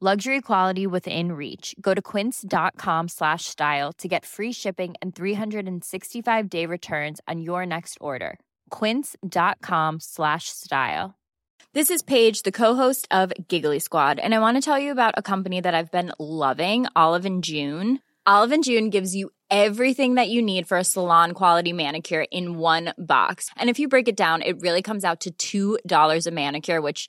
Luxury quality within reach. Go to quince.com slash style to get free shipping and 365 day returns on your next order. Quince.com slash style. This is Paige, the co-host of Giggly Squad, and I want to tell you about a company that I've been loving, Olive and June. Olive and June gives you everything that you need for a salon quality manicure in one box. And if you break it down, it really comes out to $2 a manicure, which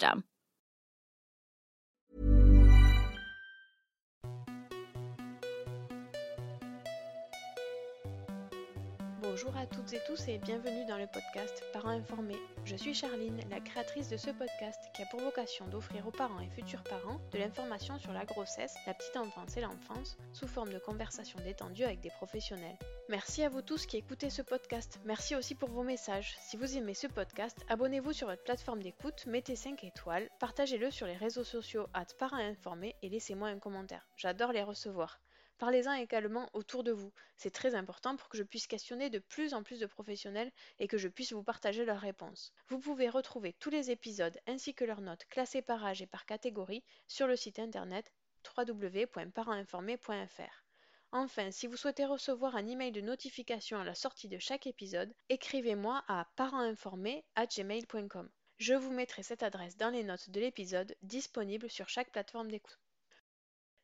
system. Bonjour à toutes et tous et bienvenue dans le podcast Parents informés. Je suis Charline, la créatrice de ce podcast qui a pour vocation d'offrir aux parents et futurs parents de l'information sur la grossesse, la petite enfance et l'enfance sous forme de conversations détendues avec des professionnels. Merci à vous tous qui écoutez ce podcast. Merci aussi pour vos messages. Si vous aimez ce podcast, abonnez-vous sur votre plateforme d'écoute, mettez 5 étoiles, partagez-le sur les réseaux sociaux at parents informés et laissez-moi un commentaire. J'adore les recevoir. Parlez-en également autour de vous. C'est très important pour que je puisse questionner de plus en plus de professionnels et que je puisse vous partager leurs réponses. Vous pouvez retrouver tous les épisodes ainsi que leurs notes classées par âge et par catégorie sur le site internet www.parentsinformés.fr. Enfin, si vous souhaitez recevoir un email de notification à la sortie de chaque épisode, écrivez-moi à parentsinformés@gmail.com. Je vous mettrai cette adresse dans les notes de l'épisode disponible sur chaque plateforme d'écoute.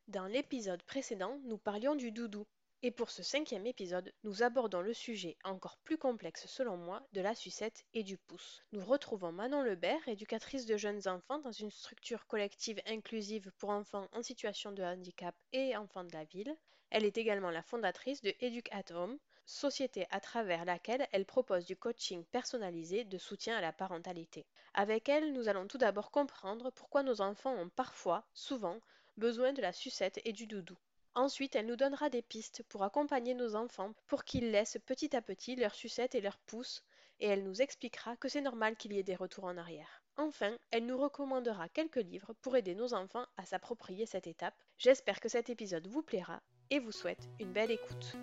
Dans l'épisode précédent, nous parlions du doudou. Et pour ce cinquième épisode, nous abordons le sujet encore plus complexe selon moi de la sucette et du pouce. Nous retrouvons Manon Lebert, éducatrice de jeunes enfants dans une structure collective inclusive pour enfants en situation de handicap et enfants de la ville. Elle est également la fondatrice de Educ at Home, société à travers laquelle elle propose du coaching personnalisé de soutien à la parentalité. Avec elle, nous allons tout d'abord comprendre pourquoi nos enfants ont parfois, souvent, besoin de la sucette et du doudou. Ensuite, elle nous donnera des pistes pour accompagner nos enfants pour qu'ils laissent petit à petit leur sucette et leur pouce, et elle nous expliquera que c'est normal qu'il y ait des retours en arrière. Enfin, elle nous recommandera quelques livres pour aider nos enfants à s'approprier cette étape. J'espère que cet épisode vous plaira et vous souhaite une belle écoute.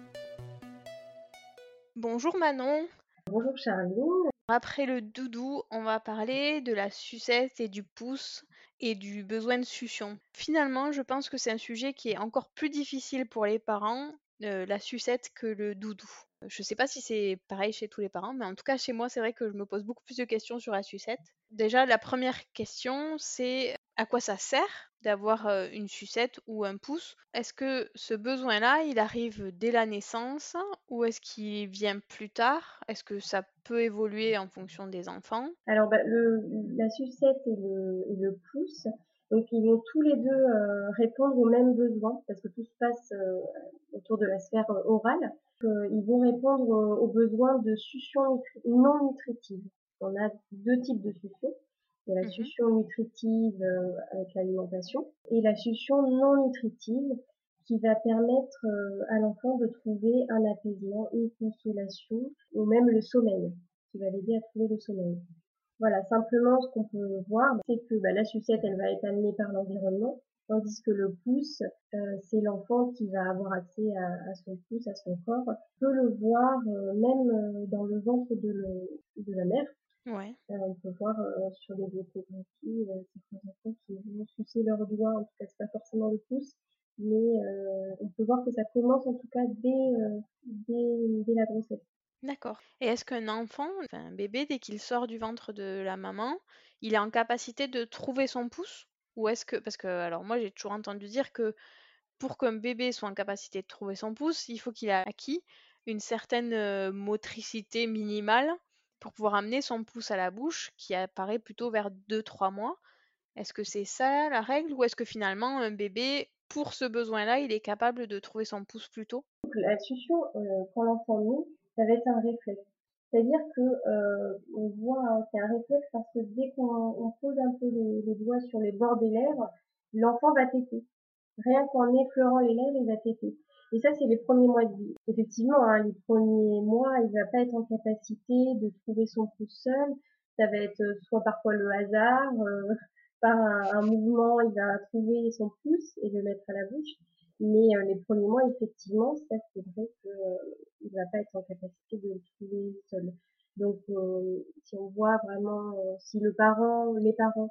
Bonjour Manon. Bonjour Charline. Après le doudou, on va parler de la sucette et du pouce et du besoin de succion. Finalement, je pense que c'est un sujet qui est encore plus difficile pour les parents, euh, la sucette, que le doudou. Je ne sais pas si c'est pareil chez tous les parents, mais en tout cas chez moi, c'est vrai que je me pose beaucoup plus de questions sur la sucette. Déjà, la première question, c'est à quoi ça sert? D'avoir euh, une sucette ou un pouce Est-ce que ce besoin-là, il arrive dès la naissance ou est-ce qu'il vient plus tard? Est-ce que ça peut évoluer en fonction des enfants? Alors, bah, la sucette et le, pouce, donc ils vont tous les deux euh, répondre aux mêmes besoins parce que tout se passe euh, autour de la sphère orale. ils vont répondre aux besoins de succion non nutritive. On a deux types de succion. Il y a la mmh succion nutritive euh, avec l'alimentation et la succion non nutritive qui va permettre euh, à l'enfant de trouver un apaisement, une consolation ou même le sommeil, qui va l'aider à trouver le sommeil. Voilà, simplement ce qu'on peut voir, c'est que bah, la sucette, elle va être amenée par l'environnement. tandis que le pouce, euh, c'est l'enfant qui va avoir accès à, son pouce, à son corps, peut le voir euh, même euh, dans le ventre de, de la mère. Ouais. on peut voir sur les échographies certains enfants qui vont sucer leurs doigts, en tout cas c'est pas forcément le pouce, mais on peut voir que ça commence en tout cas dès, dès, dès la grossesse. D'accord. Et est-ce qu'un enfant, enfin un bébé, dès qu'il sort du ventre de la maman, il est en capacité de trouver son pouce? Ou est-ce que parce que alors moi j'ai toujours entendu dire que pour qu'un bébé soit en capacité de trouver son pouce, il faut qu'il ait acquis une certaine motricité minimale pour pouvoir amener son pouce à la bouche, qui apparaît plutôt vers 2-3 mois. Est-ce que c'est ça la règle ou est-ce que finalement un bébé, pour ce besoin-là, il est capable de trouver son pouce plus tôt? La succion, quand l'enfant naît, ça va être un réflexe. C'est-à-dire que euh, on voit, c'est un réflexe parce que dès qu'on pose un peu les, doigts sur les bords des lèvres, l'enfant va téter. Rien qu'en effleurant les lèvres, il va téter. Et ça, c'est les premiers mois de vie. Effectivement, hein, les premiers mois, il va pas être en capacité de trouver son pouce seul. Ça va être euh, soit parfois le hasard, euh, par un, mouvement, il va trouver son pouce et le mettre à la bouche. Mais euh, les premiers mois, effectivement, ça c'est vrai qu'il euh, va pas être en capacité de le trouver seul. Donc, euh, si on voit vraiment, si le parent, les parents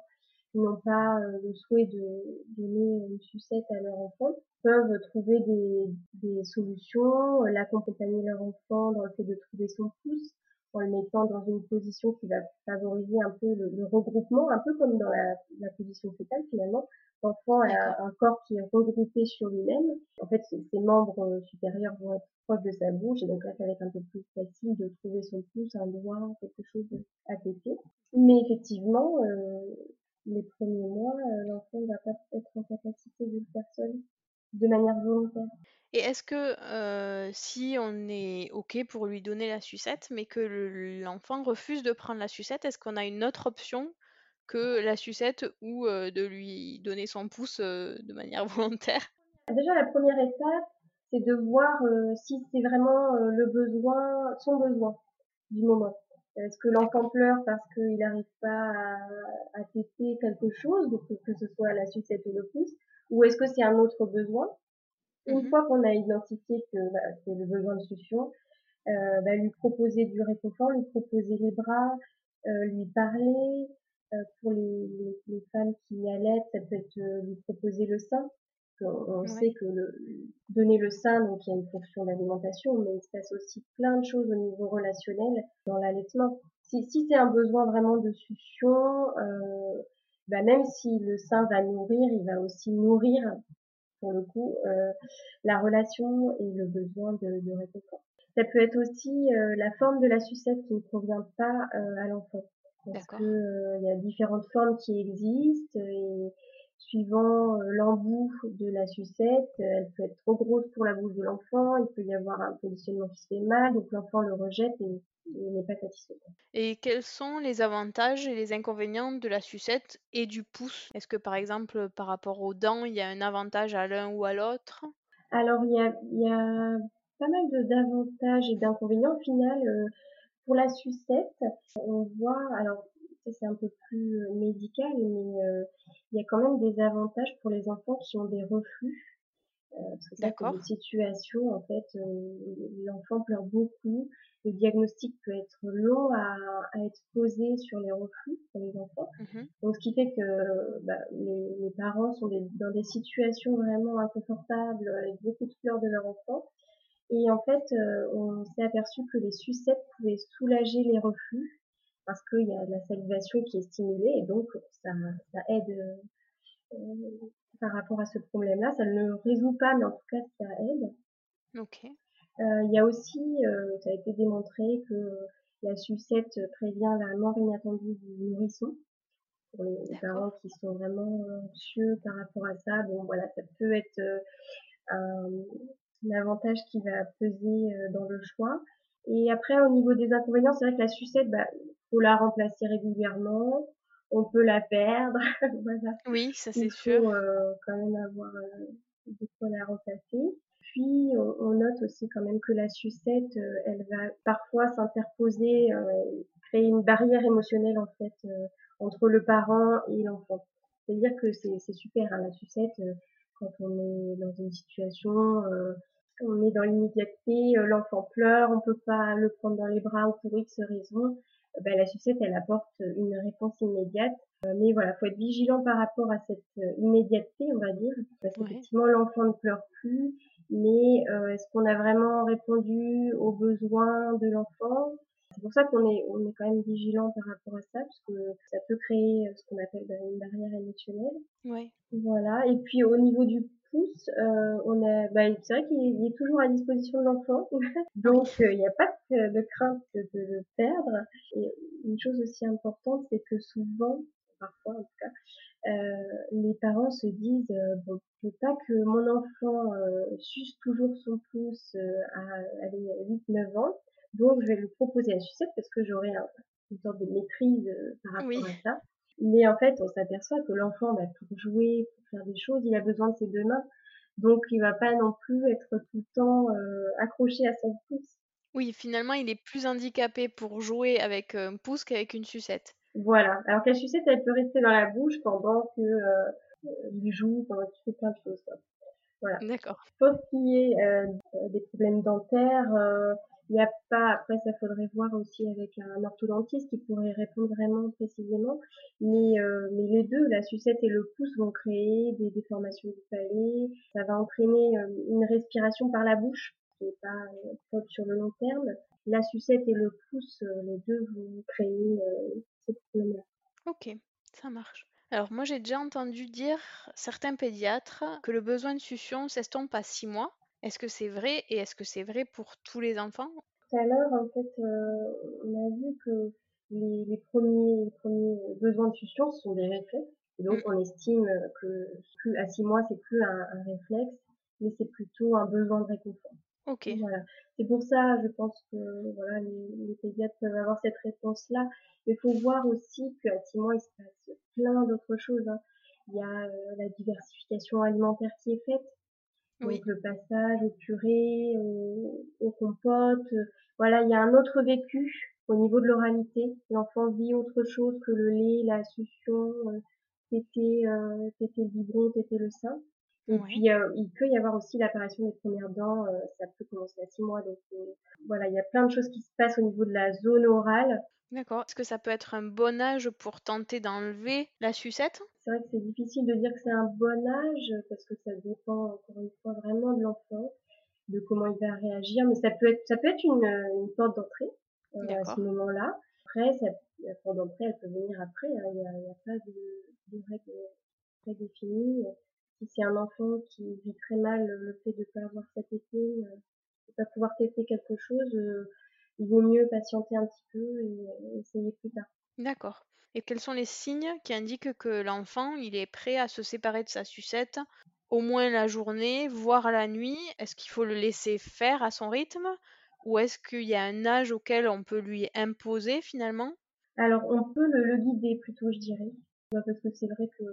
n'ont pas le souhait de donner une sucette à leur enfant, peuvent trouver des, des solutions, l'accompagner leur enfant dans le fait de trouver son pouce, en le mettant dans une position qui va favoriser un peu le, regroupement, un peu comme dans la, la position fétale finalement, L'enfant a un corps qui est regroupé sur lui-même. En fait, ses, membres euh, supérieurs vont être proches de sa bouche et donc là, ça va être un peu plus facile de trouver son pouce, un doigt, quelque chose à péter. Mais effectivement, euh, les premiers mois, euh, l'enfant ne va pas être en capacité de le faire seul de manière volontaire. Et est-ce que si on est OK pour lui donner la sucette, mais que l'enfant refuse de prendre la sucette, est-ce qu'on a une autre option que la sucette ou de lui donner son pouce de manière volontaire? Déjà, la première étape, c'est de voir si c'est vraiment le besoin, son besoin du moment. Est-ce que l'enfant pleure parce qu'il n'arrive pas à, à tester quelque chose, donc que ce soit la sucette ou le pouce, ou est-ce que c'est un autre besoin? Une mmh fois qu'on a identifié que bah, c'est le besoin de succion, euh, bah, lui proposer du réconfort, lui proposer les bras, euh, lui parler, euh, pour les, les, femmes qui allaitent, ça peut être euh, lui proposer le sein. On, sait que le, donner le sein, donc il y a une fonction d'alimentation, mais il se passe aussi plein de choses au niveau relationnel dans l'allaitement. Si, si c'est un besoin vraiment de succion, euh, bah même si le sein va nourrir, il va aussi nourrir, pour le coup, euh, la relation et le besoin de, de réconfort. Ça peut être aussi euh, la forme de la sucette qui ne convient pas à l'enfant parce que euh, il y a différentes formes qui existent et suivant euh, l'embout de la sucette, elle peut être trop grosse pour la bouche de l'enfant, il peut y avoir un positionnement qui se fait mal, donc l'enfant le rejette et il n'est pas satisfait. Et quels sont les avantages et les inconvénients de la sucette et du pouce? Est-ce que par exemple par rapport aux dents, il y a un avantage à l'un ou à l'autre? Alors il y a, il y a pas mal d'avantages et d'inconvénients. Au final, euh, pour la sucette, on voit, alors c'est un peu plus euh, médical, mais euh, il y a quand même des avantages pour les enfants qui ont des reflux. Euh, parce que c'est une situation, en fait, l'enfant pleure beaucoup, le diagnostic peut être long à, être posé sur les reflux pour les enfants. Mmh Donc, ce qui fait que bah, les, parents sont dans des situations vraiment inconfortables avec beaucoup de pleurs de leur enfant. Et en fait, euh, on s'est aperçu que les sucettes pouvaient soulager les reflux parce qu'il y a de la salivation qui est stimulée et donc ça, ça aide euh, par rapport à ce problème-là. Ça ne le résout pas, mais en tout cas, ça aide. Ok. Euh, il y a aussi, ça a été démontré que la sucette prévient la mort inattendue du nourrisson. Pour les parents qui sont vraiment anxieux par rapport à ça, bon voilà, ça peut être un, l'avantage qui va peser euh, dans le choix. Et après, au niveau des inconvénients, c'est vrai que la sucette, bah, faut la remplacer régulièrement. On peut la perdre. voilà. Oui, ça c'est sûr. Il faut euh, quand même avoir euh, de quoi la remplacer. Puis, on, note aussi quand même que la sucette, elle va parfois s'interposer, créer une barrière émotionnelle en fait entre le parent et l'enfant. C'est-à-dire que c'est super, hein, la sucette, quand on est dans une situation, on est dans l'immédiateté, l'enfant pleure, on peut pas le prendre dans les bras ou pour X raison, ben, la sucette, elle apporte une réponse immédiate. mais voilà, faut être vigilant par rapport à cette immédiateté, on va dire, parce qu'effectivement, l'enfant ne pleure plus, mais est-ce qu'on a vraiment répondu aux besoins de l'enfant? C'est pour ça qu'on est, on est quand même vigilant par rapport à ça, parce que ça peut créer ce qu'on appelle bah, une barrière émotionnelle. Ouais. Voilà. Et puis au niveau du pouce, euh, on a, bah, c'est vrai qu'il est toujours à disposition de l'enfant, donc euh, il n'y a pas de, crainte de, le perdre. Et une chose aussi importante, c'est que souvent, parfois en tout cas, euh, les parents se disent euh, bon, je veux pas que mon enfant euh, suce toujours son pouce à, à 8-9 ans donc, je vais lui proposer la sucette parce que j'aurai une sorte de maîtrise euh, par rapport à ça. Mais en fait, on s'aperçoit que l'enfant, bah, pour jouer, faire des choses, il a besoin de ses deux mains. Donc, il va pas non plus être tout le temps euh, accroché à son pouce. Oui, finalement, il est plus handicapé pour jouer avec un pouce qu'avec une sucette. Voilà. Alors que la sucette, elle peut rester dans la bouche pendant que euh, il joue, pendant qu'il fait plein de choses. Voilà. D'accord. Sauf qu'il y ait des problèmes dentaires, il n'y a pas, après ça faudrait voir aussi avec un orthodontiste qui pourrait répondre vraiment précisément, mais, euh, les deux, la sucette et le pouce vont créer des déformations du palais, ça va entraîner euh, une respiration par la bouche, qui n'est pas euh, top sur le long terme. La sucette et le pouce, les deux vont créer ces problèmes-là. Ok, ça marche. Alors moi j'ai déjà entendu dire certains pédiatres que le besoin de succion s'estompe à 6 mois est-ce que c'est vrai et est-ce que c'est vrai pour tous les enfants? Tout à l'heure, en fait, euh, on a vu que les, premiers, premiers besoins de succion sont des réflexes. Et donc, mm. on estime que plus, à six mois, c'est plus un, réflexe, mais c'est plutôt un besoin de réconfort. Ok. Voilà. C'est pour ça, je pense que voilà, les, pédiatres peuvent avoir cette réponse-là. Il faut voir aussi qu'à six mois, il se passe plein d'autres choses. Hein. Il y a euh, la diversification alimentaire qui est faite. Donc le passage au purée, au, au compote. Voilà, il y a un autre vécu au niveau de l'oralité. L'enfant vit autre chose que le lait, la succion, euh, téter, euh, le biberon, téter le sein. Et puis, euh, il peut y avoir aussi l'apparition des premières dents, euh, ça peut commencer à six mois. Donc, voilà, il y a plein de choses qui se passent au niveau de la zone orale. D'accord. Est-ce que ça peut être un bon âge pour tenter d'enlever la sucette? C'est vrai que c'est difficile de dire que c'est un bon âge parce que ça dépend encore une fois vraiment de l'enfant, de comment il va réagir, mais ça peut être ça peut être une, une porte d'entrée euh, à ce moment-là. Après, ça, la porte d'entrée, elle peut venir après. Hein. Il n'y a, a, pas de, de règle très définie. Si c'est un enfant qui vit très mal le fait de ne pas avoir sa tétine, de ne pas pouvoir tester quelque chose, euh, il vaut mieux patienter un petit peu et euh, essayer plus tard. D'accord. Et quels sont les signes qui indiquent que l'enfant il est prêt à se séparer de sa sucette, au moins la journée, voire la nuit? Est-ce qu'il faut le laisser faire à son rythme? Ou est-ce qu'il y a un âge auquel on peut lui imposer finalement? Alors on peut le, guider plutôt, je dirais, parce que c'est vrai que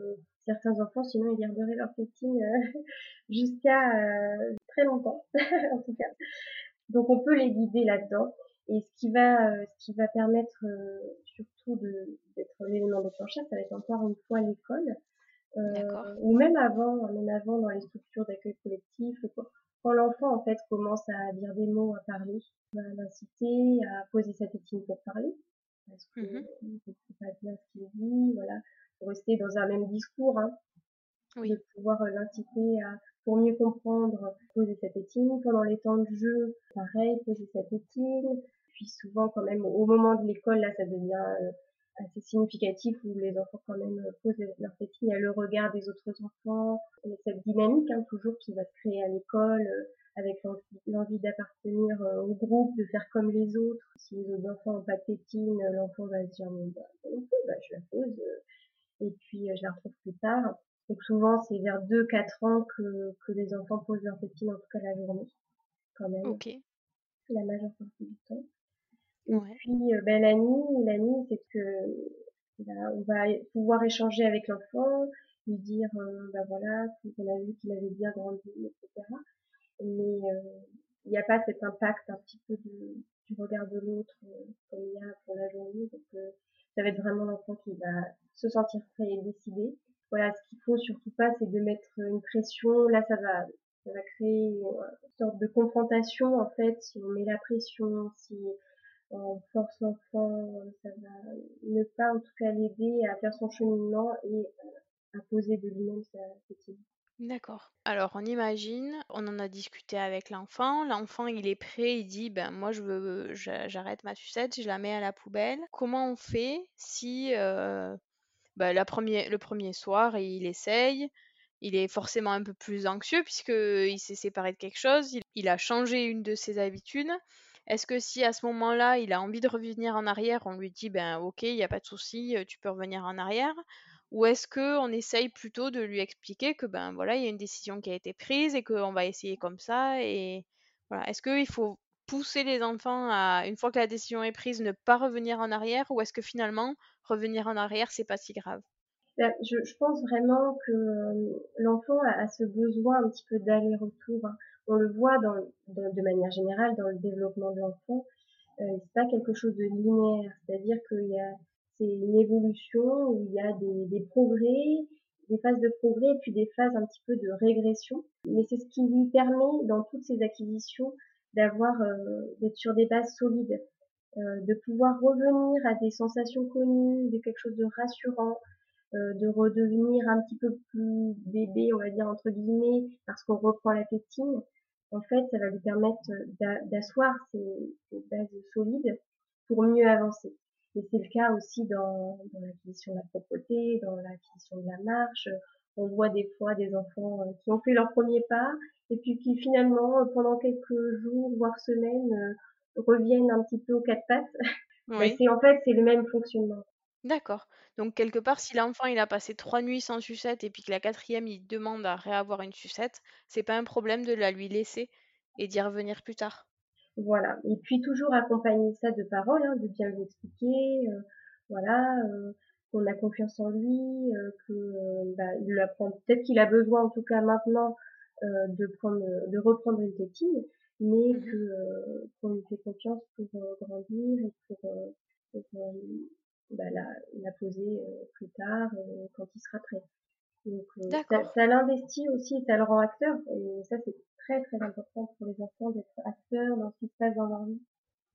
certains enfants, sinon ils garderaient leur tétine euh, jusqu'à euh, très longtemps, en tout cas. Donc on peut les guider là-dedans. Et ce qui va, euh, ce qui va permettre surtout d'être l'élément déclencheur, ça va être encore une fois l'école, ou même avant, même avant dans les structures d'accueil collectif. Quand l'enfant en fait commence à dire des mots, à parler, on va l'inciter à poser sa tétine pour parler, parce que ne sait pas bien ce qu'il dit, voilà, pour rester dans un même discours, hein, oui. de pouvoir l'inciter à pour mieux comprendre, poser sa tétine. Pendant les temps de jeu, pareil, poser sa tétine puis souvent quand même au moment de l'école là ça devient euh, assez significatif où les enfants quand même euh, posent leur tétine, il y a le regard des autres enfants, il y a cette dynamique hein, toujours qui va se créer à l'école euh, avec l'envie d'appartenir au groupe, de faire comme les autres. Si les autres enfants n'ont pas de tétine, l'enfant va se dire bon, bah, bah, je la pose et puis je la retrouve plus tard. Donc souvent c'est vers 2-4 ans que, que les enfants posent leur tétine, en tout cas la journée quand même. Ok. La majeure partie du temps. Et puis, euh, ben, la nuit, la nuit, c'est que on va pouvoir échanger avec l'enfant, lui dire, euh, ben voilà, on a vu qu'il avait bien grandi, etc. Mais euh, il n'y a pas cet impact un petit peu de, du regard de l'autre comme il y a pour la journée. Donc, ça va être vraiment l'enfant qui va se sentir prêt et décider. voilà, ce qu'il faut surtout pas, c'est de mettre une pression. Là, ça va, ça va créer une sorte de confrontation en fait. Si on met la pression, si on force l'enfant, ça va ne pas en tout cas l'aider à faire son cheminement et à poser de lui-même sa petite. D'accord. Alors on imagine, on en a discuté avec l'enfant, l'enfant il est prêt, il dit ben moi je veux j'arrête ma sucette, je la mets à la poubelle. Comment on fait si euh, ben, le premier soir il essaye, il est forcément un peu plus anxieux puisqu'il s'est séparé de quelque chose, il, a changé une de ses habitudes. Est-ce que si à ce moment-là il a envie de revenir en arrière, on lui dit ben ok, il n'y a pas de souci, tu peux revenir en arrière? Ou est-ce qu'on essaye plutôt de lui expliquer que ben voilà, il y a une décision qui a été prise et qu'on va essayer comme ça et voilà. Est-ce qu'il faut pousser les enfants à, une fois que la décision est prise, ne pas revenir en arrière ou est-ce que finalement revenir en arrière c'est pas si grave? Ben, je, pense vraiment que euh, l'enfant a, ce besoin un petit peu d'aller-retour. Hein. On le voit dans, de manière générale dans le développement de l'enfant. Euh, c'est pas quelque chose de linéaire, c'est-à-dire qu'il y a c'est une évolution où il y a des, progrès, des phases de progrès et puis des phases un petit peu de régression. Mais c'est ce qui lui permet dans toutes ces acquisitions d'avoir euh, d'être sur des bases solides, euh, de pouvoir revenir à des sensations connues, de quelque chose de rassurant, euh, de redevenir un petit peu plus bébé, on va dire entre guillemets, parce qu'on reprend la tétine. En fait, ça va lui permettre d'asseoir ces bases solides pour mieux avancer. Et c'est le cas aussi dans, dans l'acquisition de la propreté, dans l'acquisition de la marche. On voit des fois des enfants euh, qui ont fait leur premier pas et puis qui finalement, euh, pendant quelques jours, voire semaines, euh, reviennent un petit peu aux quatre pattes. Oui. c'est en fait c'est le même fonctionnement. D'accord. Donc quelque part, si l'enfant il a passé trois nuits sans sucette et puis que la quatrième il demande à réavoir une sucette, c'est pas un problème de la lui laisser et d'y revenir plus tard? Voilà. Et puis toujours accompagner ça de paroles, hein, de bien lui expliquer, euh, voilà, euh, qu'on a confiance en lui, euh, que bah, il apprend. Peut-être qu'il a besoin, en tout cas maintenant, de prendre, de reprendre une tétine, mais mmh qu'on lui fait confiance pour grandir et pour, bah, la, la, poser plus tard quand il sera prêt. Donc ça, ça l'investit aussi, ça le rend acteur, et ça c'est très très important pour les enfants d'être acteurs dans ce qui se passe dans leur vie.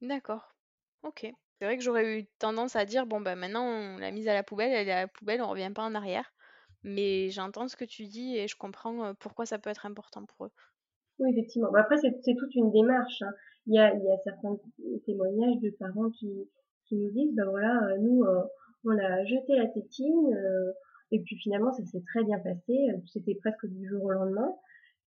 D'accord. Ok. C'est vrai que j'aurais eu tendance à dire bon ben maintenant on l'a mise à la poubelle, elle est à la poubelle, on revient pas en arrière. Mais j'entends ce que tu dis et je comprends euh, pourquoi ça peut être important pour eux. Oui, effectivement. après, c'est toute une démarche. Hein. Il, y a, il y a certains témoignages de parents qui, qui nous disent, ben voilà, euh, nous, euh, on a jeté la tétine, et puis finalement, ça s'est très bien passé. C'était presque du jour au lendemain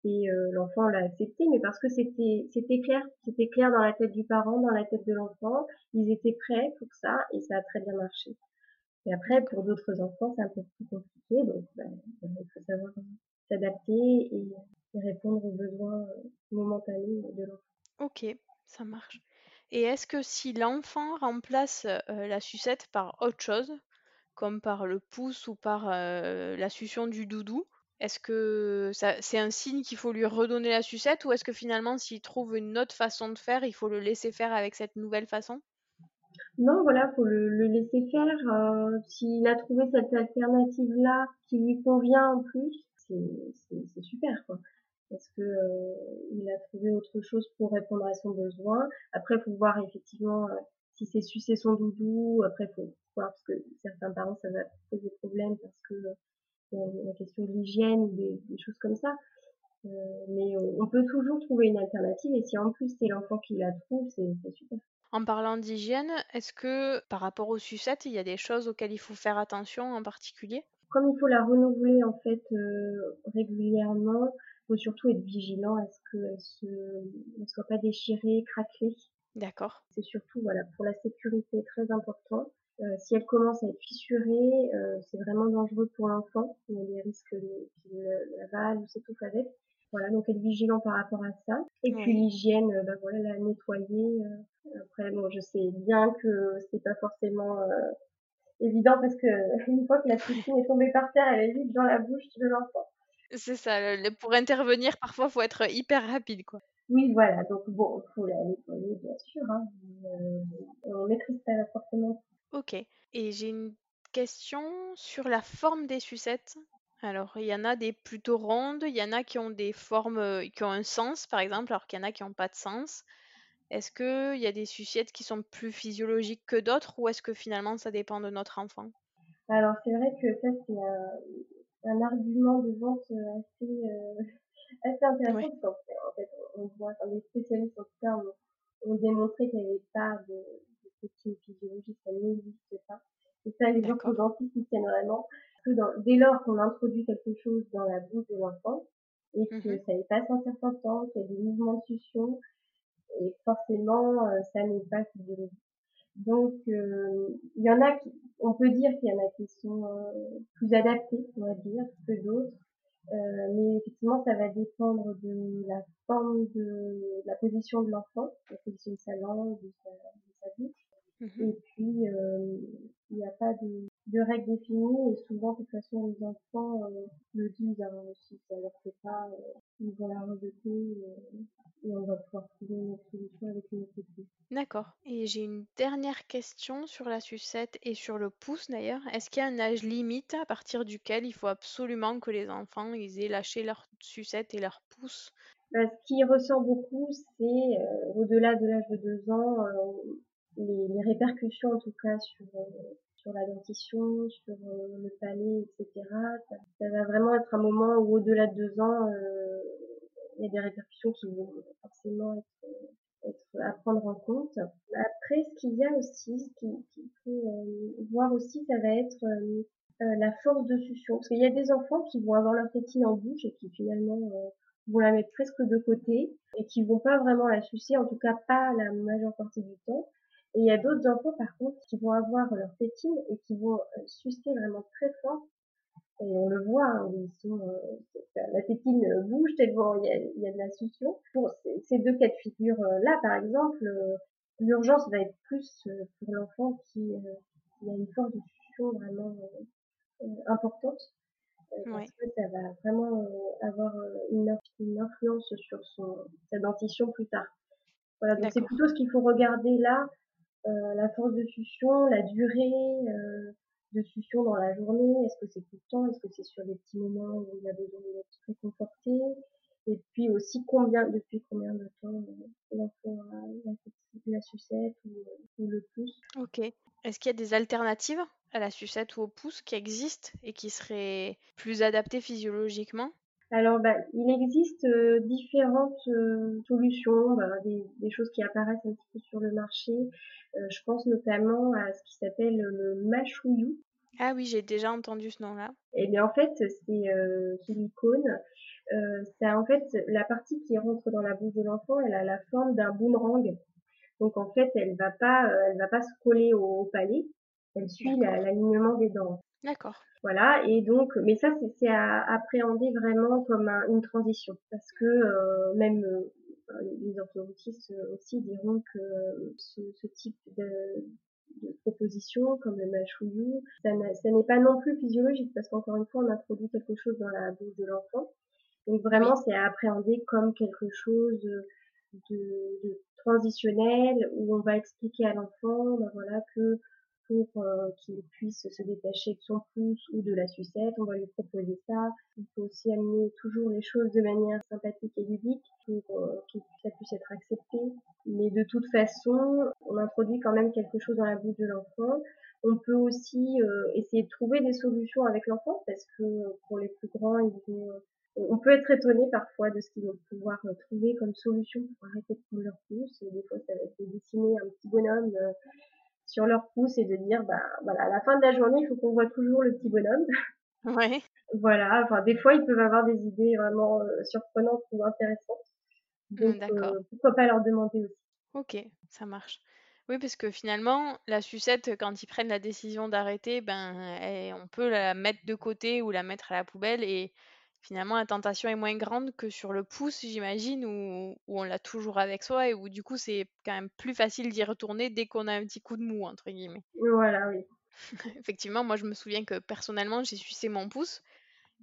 et euh, l'enfant l'a accepté, mais parce que c'était c'était clair, c'était clair dans la tête du parent, dans la tête de l'enfant, ils étaient prêts pour ça et ça a très bien marché. Et après, pour d'autres enfants, c'est un peu plus compliqué, donc bah, il faut savoir s'adapter et, répondre aux besoins euh, momentanés de l'enfant. Ok, ça marche. Et est-ce que si l'enfant remplace euh, la sucette par autre chose, comme par le pouce ou par la succion du doudou, est-ce que c'est un signe qu'il faut lui redonner la sucette ou est-ce que finalement s'il trouve une autre façon de faire, il faut le laisser faire avec cette nouvelle façon? Non, voilà, faut le, laisser faire. S'il a trouvé cette alternative-là qui lui convient en plus, c'est super quoi. Parce que il a trouvé autre chose pour répondre à son besoin. Après, faut voir effectivement si c'est sucer son doudou. Après, faut parce que certains parents ça va poser problème parce que la question de l'hygiène ou des, choses comme ça. Euh, mais on, peut toujours trouver une alternative et si en plus c'est l'enfant qui la trouve, c'est super. En parlant d'hygiène, est-ce que par rapport aux sucettes, il y a des choses auxquelles il faut faire attention en particulier? Comme il faut la renouveler en fait euh, régulièrement, il faut surtout être vigilant à ce qu'elle ne soit pas déchirée, craquelée. D'accord. C'est surtout voilà pour la sécurité très important. Euh, si elle commence à être fissurée, euh, c'est vraiment dangereux pour l'enfant. Il y a des risques qu'il l'avale ou s'étouffe avec. Voilà, donc être vigilant par rapport à ça. Et puis l'hygiène, euh, bah voilà, la nettoyer. après, bon, je sais bien que c'est pas forcément évident parce que une fois que la piscine est tombée par terre, elle est vite dans la bouche de l'enfant. C'est ça. Pour intervenir, parfois, faut être hyper rapide, quoi. Oui, voilà. Donc bon, faut la nettoyer, bien sûr. Hein, on maîtrise pas forcément Ok. Et j'ai une question sur la forme des sucettes. Alors, il y en a des plutôt rondes, il y en a qui ont des formes, qui ont un sens, par exemple, alors qu'il y en a qui ont pas de sens. Est-ce qu'il y a des sucettes qui sont plus physiologiques que d'autres ou est-ce que finalement ça dépend de notre enfant? Alors c'est vrai que ça c'est un, un argument de vente euh, assez, euh, assez intéressant Oui, parce qu'en fait, en fait, on voit, enfin, les spécialistes en tout cas ont, ont démontré qu'il n'y avait pas de, de protéines physiologiques, ça n'existe pas. Et ça, les d'accord. orthodontistes y tiennent vraiment. Que dans, dès lors qu'on introduit quelque chose dans la bouche de l'enfant et que Mmh ça passe un certain temps, qu'il y a des mouvements de succion, et forcément, euh, ça n'est pas physiologique. Donc, euh, il y en a qui, on peut dire qu'il y en a qui sont euh, plus adaptés, on va dire, que d'autres. Euh, mais effectivement, ça va dépendre de la forme de, de la position de l'enfant, la position de sa langue, de sa, de sa bouche. Mmh Et puis, euh, il n'y a pas de, de règles définies et souvent, de toute façon, les enfants euh, le disent hein, si ça leur fait pas, euh, ils vont la rejeter et on va pouvoir trouver une autre solution avec une autre. D'accord et j'ai une dernière question sur la sucette et sur le pouce d'ailleurs. Est-ce qu'il y a un âge limite à partir duquel il faut absolument que les enfants ils aient lâché leur sucette et leur pouce? Bah, ce qui ressort beaucoup, c'est euh, au-delà de l'âge de deux ans, euh, les, les répercussions en tout cas sur euh, sur la dentition, sur euh, le palais, etc. Ça, va vraiment être un moment où au-delà de deux ans, euh, il y a des répercussions qui vont forcément être, être à prendre en compte. Après, ce qu'il y a aussi, ce qu'il qu'il faut voir aussi, ça va être euh, la force de succion. Parce qu'il y a des enfants qui vont avoir leur tétine en bouche et qui finalement euh, vont la mettre presque de côté et qui vont pas vraiment la sucer, en tout cas pas la majeure partie du temps. Et il y a d'autres enfants par contre qui vont avoir leur tétine et qui vont euh, sucer vraiment très fort. Et on le voit, hein, ils sont, euh, la tétine bouge tellement il y a, il y a de la succion. Pour ces, ces deux cas de figure euh, là, par exemple, euh, l'urgence va être plus euh, pour l'enfant qui, euh, qui a une force de succion vraiment euh, euh, importante euh, Ouais, parce que ça va vraiment euh, avoir euh, une, une influence sur son, sa dentition plus tard. Voilà, donc c'est plutôt ce qu'il faut regarder là, euh, la force de succion, la durée euh, de succion dans la journée, est-ce que c'est tout le temps, est-ce que c'est sur des petits moments où il a besoin d'être réconforté, et puis aussi depuis combien de temps euh, l'enfant a la, sucette ou le pouce? OK. Est-ce qu'il y a des alternatives à la sucette ou au pouce qui existent et qui seraient plus adaptées physiologiquement? Alors, bah, il existe euh, différentes euh, solutions, bah, des, des choses qui apparaissent un petit peu sur le marché. Euh, je pense notamment à ce qui s'appelle le mâchouillou. Ah oui, j'ai déjà entendu ce nom-là. Et bien en fait, c'est euh, silicone. Euh, c'est en fait la partie qui rentre dans la bouche de l'enfant, elle a la forme d'un boomerang. Donc en fait, elle va pas, euh, elle va pas se coller au, au palais. Elle suit la- l'alignement des dents. D'accord. Voilà, et donc, mais ça, c'est c'est à appréhender vraiment comme un- une transition, parce que euh, même euh, les orthodontistes euh, aussi diront que euh, ce, ce type de, de proposition, comme le mâchouillou, ça n'est pas non plus physiologique, parce qu'encore une fois, on introduit quelque chose dans la bouche de l'enfant, donc vraiment, c'est à appréhender comme quelque chose de, de transitionnel, où on va expliquer à l'enfant, ben voilà, que pour euh, qu'il puisse se détacher de son pouce ou de la sucette, on va lui proposer ça. Il faut aussi amener toujours les choses de manière sympathique et ludique pour euh, que ça puisse être accepté. Mais de toute façon, on introduit quand même quelque chose dans la bouche de l'enfant. On peut aussi euh, essayer de trouver des solutions avec l'enfant parce que pour les plus grands, ils vont on peut être étonné parfois de ce qu'ils vont pouvoir euh, trouver comme solution pour arrêter de prendre leur pouce. Des fois, ça va être de dessiner un petit bonhomme euh, sur leur pouce et de dire, bah voilà, à la fin de la journée, il faut qu'on voit toujours le petit bonhomme. Ouais. voilà, enfin des fois, ils peuvent avoir des idées vraiment euh, surprenantes ou intéressantes. Donc Mmh, d'accord. euh, pourquoi pas leur demander aussi. OK, ça marche. Oui, parce que finalement, la sucette, quand ils prennent la décision d'arrêter, ben, eh, on peut la mettre de côté ou la mettre à la poubelle et finalement la tentation est moins grande que sur le pouce, j'imagine, où, où on l'a toujours avec soi et où du coup c'est quand même plus facile d'y retourner dès qu'on a un petit coup de mou, entre guillemets. Voilà, oui. Effectivement, moi je me souviens que personnellement j'ai sucé mon pouce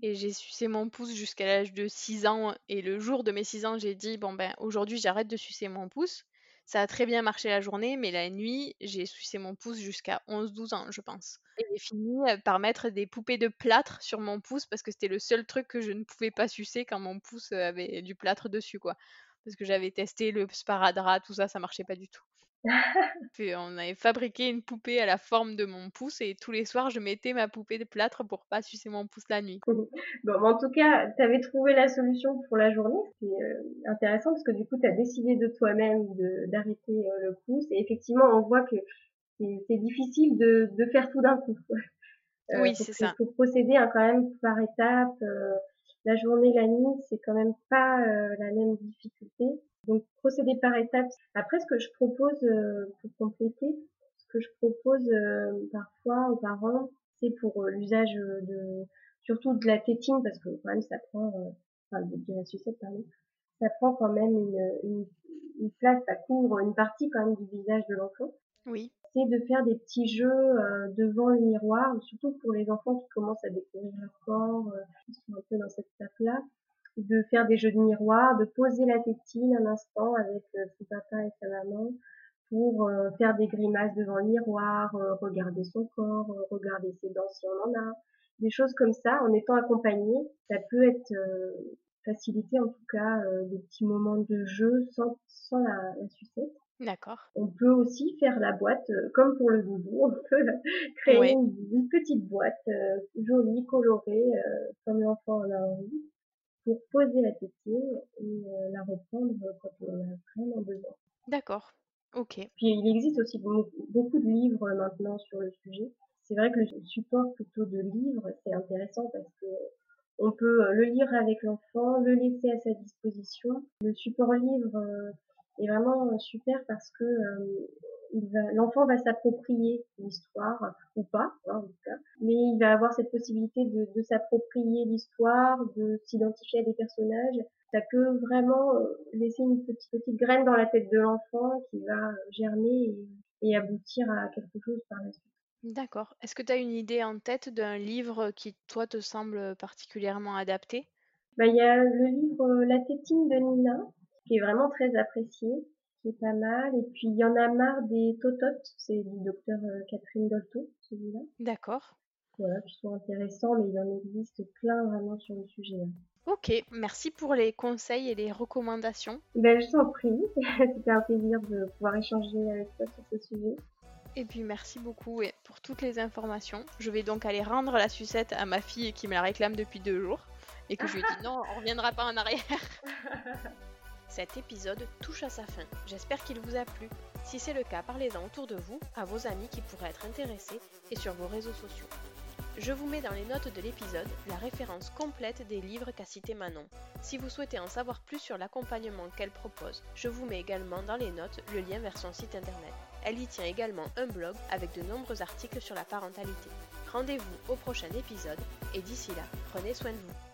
et j'ai sucé mon pouce jusqu'à l'âge de 6 ans et le jour de mes 6 ans j'ai dit bon ben aujourd'hui j'arrête de sucer mon pouce Ça a très bien marché la journée, mais la nuit, j'ai sucé mon pouce jusqu'à 11-12 ans, je pense. Et j'ai fini par mettre des poupées de plâtre sur mon pouce parce que c'était le seul truc que je ne pouvais pas sucer quand mon pouce avait du plâtre dessus, quoi. Parce que j'avais testé le sparadrap, tout ça, ça marchait pas du tout. On avait fabriqué une poupée à la forme de mon pouce et tous les soirs, je mettais ma poupée de plâtre pour pas sucer mon pouce la nuit. bon, en tout cas, tu avais trouvé la solution pour la journée. C'est euh, intéressant parce que du coup, tu as décidé de toi-même d'arrêter euh, le pouce. Et effectivement, on voit que c'est difficile de, de, faire tout d'un coup. Euh, oui, c'est ça. Il faut procéder hein, quand même par étapes. la journée, la nuit, c'est quand même pas la même difficulté. Donc procéder par étapes. Après, ce que je propose euh, pour compléter, ce que je propose euh, parfois aux parents, c'est pour euh, l'usage de surtout de la tétine parce que quand même ça prend, enfin de, la sucette pardon, ça prend quand même une, une, une, place, ça couvre une partie quand même du visage de l'enfant. Oui. C'est de faire des petits jeux devant le miroir, surtout pour les enfants qui commencent à découvrir leur corps, qui sont un peu dans cette étape-là de faire des jeux de miroir, de poser la tétine un instant avec euh, son papa et sa maman pour euh, faire des grimaces devant le miroir, euh, regarder son corps, regarder ses dents si on en a, des choses comme ça en étant accompagné. Ça peut être facilité en tout cas des petits moments de jeu sans, sans la, la sucette. D'accord. On peut aussi faire la boîte, comme pour le doudou, on peut créer une, petite boîte jolie, colorée, comme l'enfant en a envie pour poser la tétine et euh, la reprendre quand on en a vraiment besoin. D'accord. Ok. Puis il existe aussi beaucoup de livres maintenant sur le sujet. C'est vrai que le support plutôt de livres, c'est intéressant parce que on peut euh, le lire avec l'enfant, le laisser à sa disposition. Le support livre euh, est vraiment super parce que l'enfant va s'approprier l'histoire ou pas, hein, en tout cas, mais il va avoir cette possibilité de, de s'approprier l'histoire, de s'identifier à des personnages. Ça peut vraiment euh, laisser une petite, petite graine dans la tête de l'enfant qui va germer et, et, aboutir à quelque chose par la suite. D'accord. Est-ce que tu as une idée en tête d'un livre qui, toi, te semble particulièrement adapté? Bah, Il y a le livre La tétine de Nina, qui est vraiment très apprécié c'est pas mal. Et puis il y en a marre des tototes, c'est du docteur euh, Catherine Dolto, celui-là. D'accord. Voilà, qui sont intéressants, mais il en existe plein vraiment sur le sujet. Ok, merci pour les conseils et les recommandations. Ben, je t'en prie, c'était un plaisir de pouvoir échanger avec toi sur ce sujet. Et puis merci beaucoup pour toutes les informations. Je vais donc aller rendre la sucette à ma fille qui me la réclame depuis deux jours et que je lui dis non, on reviendra pas en arrière. Cet épisode touche à sa fin. J'espère qu'il vous a plu. Si c'est le cas, parlez-en autour de vous, à vos amis qui pourraient être intéressés et sur vos réseaux sociaux. Je vous mets dans les notes de l'épisode la référence complète des livres qu'a cité Manon. Si vous souhaitez en savoir plus sur l'accompagnement qu'elle propose, je vous mets également dans les notes le lien vers son site internet. Elle y tient également un blog avec de nombreux articles sur la parentalité. Rendez-vous au prochain épisode et d'ici là, prenez soin de vous.